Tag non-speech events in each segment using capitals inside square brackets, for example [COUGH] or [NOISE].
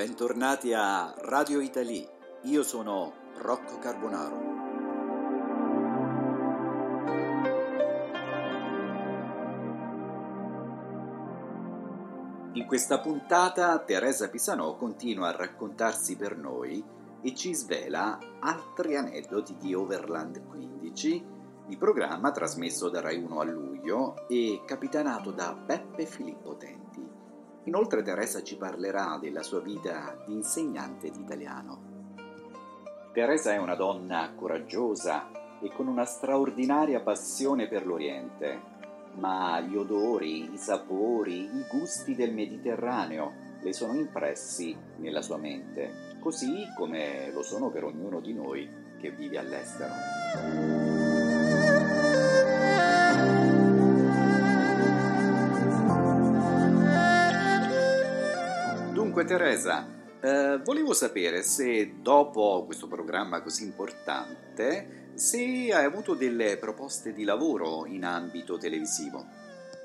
bentornati a Radio Italy. Io sono Rocco Carbonaro. In questa puntata Teresa Pisanò continua a raccontarsi per noi e ci svela altri aneddoti di Overland 15, il programma trasmesso da Rai 1 a luglio e capitanato da Beppe Filippo Tenti. Inoltre Teresa ci parlerà della sua vita di insegnante di italiano. Teresa è una donna coraggiosa e con una straordinaria passione per l'Oriente, ma gli odori, i sapori, i gusti del Mediterraneo le sono impressi nella sua mente, così come lo sono per ognuno di noi che vive all'estero. Teresa, eh, volevo sapere se dopo questo programma così importante, se hai avuto delle proposte di lavoro in ambito televisivo.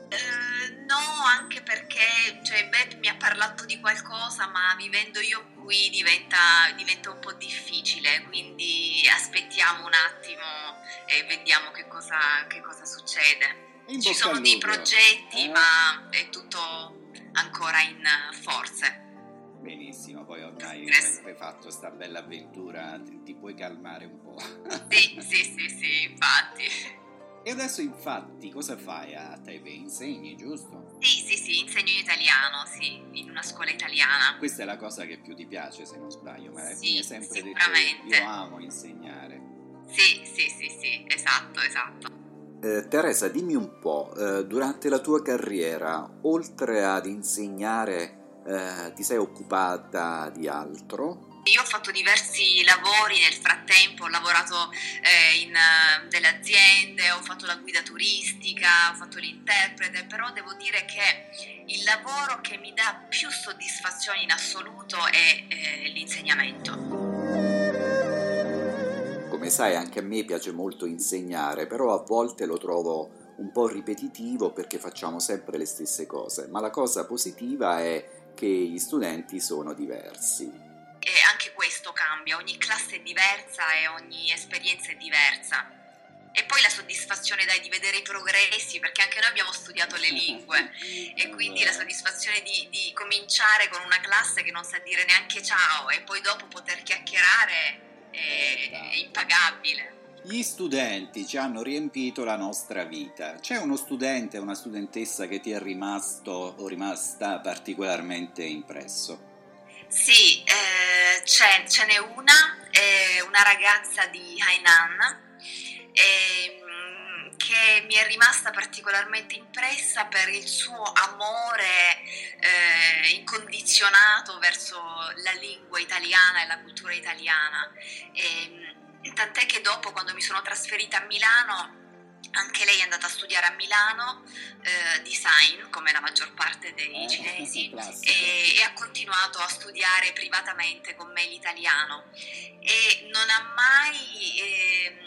Eh, no, anche perché cioè, Beth mi ha parlato di qualcosa, ma vivendo io qui diventa, diventa un po' difficile, quindi aspettiamo un attimo e vediamo che cosa, che cosa succede. Ci sono dei progetti, eh? ma è tutto ancora in forze. Benissimo, poi ormai hai fatto questa bella avventura, ti, ti, puoi calmare un po'. [LAUGHS] Sì, sì, sì, sì, infatti. E adesso infatti cosa fai a Taipei? Insegni, giusto? Sì, sì, sì, insegno in italiano, sì, in una scuola italiana. Questa è la cosa che più ti piace, se non sbaglio, ma sì, mi hai sempre detto io amo insegnare. Sì, sì, sì, sì, esatto, esatto. Eh, Teresa, dimmi un po', eh, durante la tua carriera, oltre ad insegnare eh, ti sei occupata di altro? Io ho fatto diversi lavori nel frattempo, ho lavorato eh, in uh, delle aziende, ho fatto la guida turistica, ho fatto l'interprete, però devo dire che il lavoro che mi dà più soddisfazione in assoluto è eh, l'insegnamento. Come sai anche a me piace molto insegnare, però a volte lo trovo un po' ripetitivo perché facciamo sempre le stesse cose, ma la cosa positiva è che gli studenti sono diversi. E anche questo cambia, ogni classe è diversa e ogni esperienza è diversa. E poi la soddisfazione dai di vedere i progressi, perché anche noi abbiamo studiato le [LAUGHS] lingue e quindi la soddisfazione di, di cominciare con una classe che non sa dire neanche ciao e poi dopo poter chiacchierare è, è impagabile. Gli studenti ci hanno riempito la nostra vita. C'è uno studente, una studentessa che ti è rimasto o rimasta particolarmente impresso? Sì, eh, ce n'è una, eh, una ragazza di Hainan eh, che mi è rimasta particolarmente impressa per il suo amore eh, incondizionato verso la lingua italiana e la cultura italiana. Tant'è che dopo quando mi sono trasferita a Milano anche lei è andata a studiare a Milano eh, design, come la maggior parte dei eh, cinesi, [LAUGHS] e, e, ha continuato a studiare privatamente con me l'italiano. E non ha mai, eh,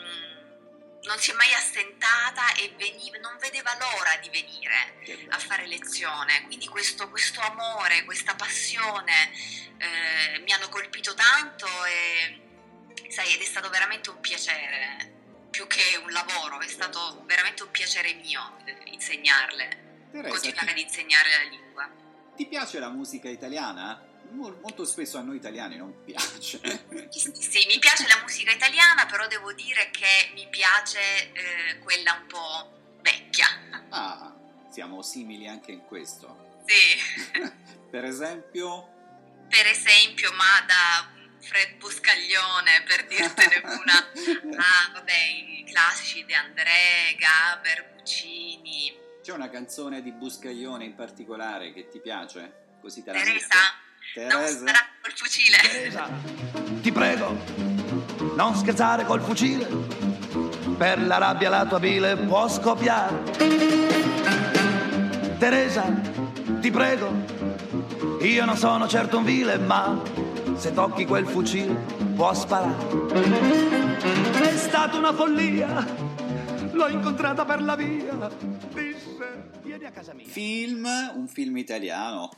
non si è mai assentata e veniva, non vedeva l'ora di venire a fare lezione. Quindi questo, questo amore, questa passione eh, mi hanno colpito tanto e sai, ed è stato veramente un piacere, più che un lavoro, è stato veramente un piacere mio eh, insegnarle, Teresa, continuare ti... ad insegnare la lingua. Ti piace la musica italiana? Molto spesso a noi italiani non piace. sì, mi piace la musica italiana, però devo dire che mi piace eh, quella un po' vecchia. Ah, siamo simili anche in questo. Sì. [LAUGHS] per esempio? Per esempio, ma da Fred Buscaglione per dirtene una. [LAUGHS] Ah, vabbè, i classici De André, Gaber, Puccini. C'è una canzone di Buscaglione in particolare che ti piace? Così te la Teresa, Teresa. non sparare col fucile. Teresa, ti prego, non scherzare col fucile. Per la rabbia la tua bile può scoppiare. Teresa, ti prego, io non sono certo un vile, ma se tocchi quel fucile può sparare. È stata una follia, l'ho incontrata per la via, disse vieni a casa mia. Film, un film italiano.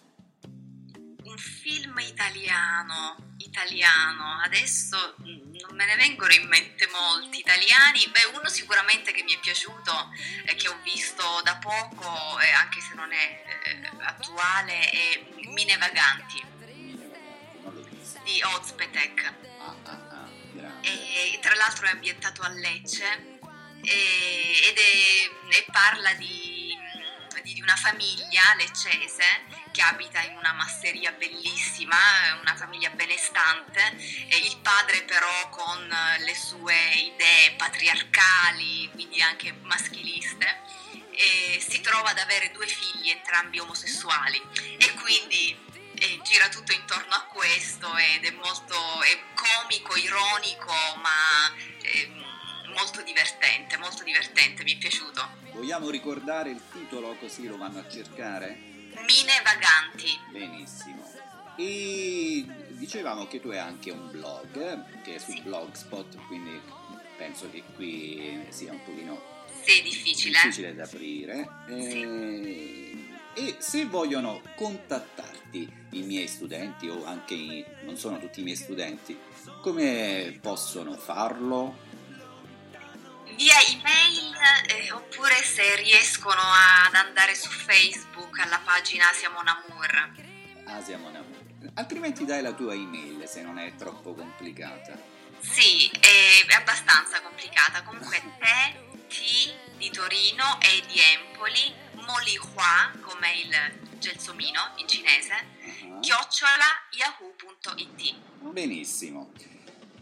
Un film italiano, italiano, adesso mm, non me ne vengono in mente molti italiani, beh uno sicuramente che mi è piaciuto e che ho visto da poco, anche se non è eh, attuale, è Mine Vaganti di Ozpetek. Ah, ah, ah, e, tra l'altro è ambientato a Lecce e, ed è, e parla di, di, una famiglia leccese che abita in una masseria bellissima, una famiglia benestante, il padre però con le sue idee patriarcali, quindi anche maschiliste, si trova ad avere due figli, entrambi omosessuali, e quindi eh, gira tutto intorno a questo ed è molto è comico, ironico, ma eh, molto divertente, molto divertente, mi è piaciuto. Vogliamo ricordare il titolo così lo vanno a cercare? Mine Vaganti. Benissimo. E dicevamo che tu hai anche un blog che è su sì. Blogspot, quindi penso che qui sia un pochino sì, difficile. difficile da aprire. Sì. E, e se vogliono contattarti i miei studenti o anche i, non sono tutti i miei studenti, come possono farlo? Via email eh, oppure se riescono ad andare su Facebook alla pagina Asia Monamur. Asia Monamur. Altrimenti dai la tua email se non è troppo complicata. Sì, è abbastanza complicata. Comunque [LAUGHS] te, T di Torino e di Empoli, Molihua come il gelsomino in cinese, uh-huh. chiocciola yahoo.it. Benissimo.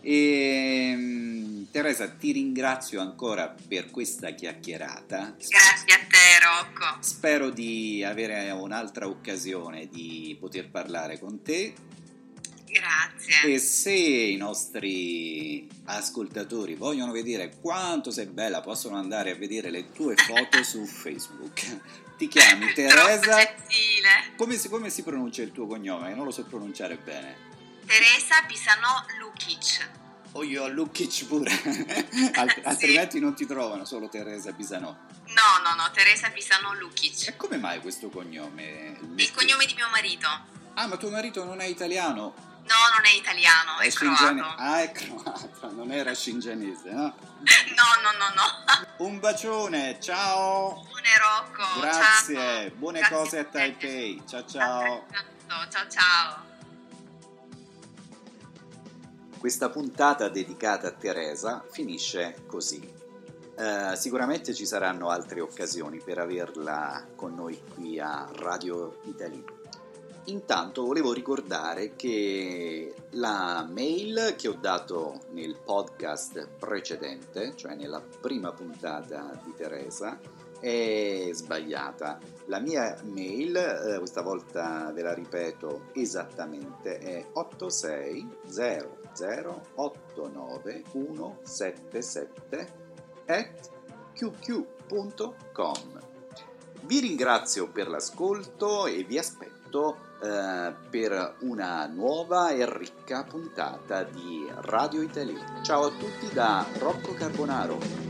E, ehm, Teresa, ti ringrazio ancora per questa chiacchierata. Grazie a te, Rocco. Spero di avere un'altra occasione di poter parlare con te. Grazie. E se i nostri ascoltatori vogliono vedere quanto sei bella, possono andare a vedere le tue foto su [LAUGHS] Facebook. Ti chiami Teresa. Come si, come si pronuncia il tuo cognome? Non lo so pronunciare bene. Teresa Pisano Lukic. O io Lukic pure. [LAUGHS] Alt- altrimenti non ti trovano, solo Teresa Pisano. No, no, no, Teresa Pisano Lukic. E come mai questo cognome? Il cognome di mio marito. Ah, ma tuo marito non è italiano? No, non è italiano, è, è croato. Ah, è croato, [LAUGHS] non era scingenese, [LAUGHS] no? No, no, no, no. [LAUGHS] Un bacione, ciao! Buone Rocco, Grazie, ciao. buone Grazie cose a Taipei, ciao ciao! Ciao ciao! Questa puntata dedicata a Teresa finisce così. Uh, sicuramente ci saranno altre occasioni per averla con noi qui a Radio Italia. Intanto volevo ricordare che la mail che ho dato nel podcast precedente, cioè nella prima puntata di Teresa, è sbagliata. La mia mail, eh, questa volta ve la ripeto esattamente, è 860089177 at qq.com. Vi ringrazio per l'ascolto e vi aspetto eh, per una nuova e ricca puntata di Radio Italia. Ciao a tutti da Rocco Carbonaro.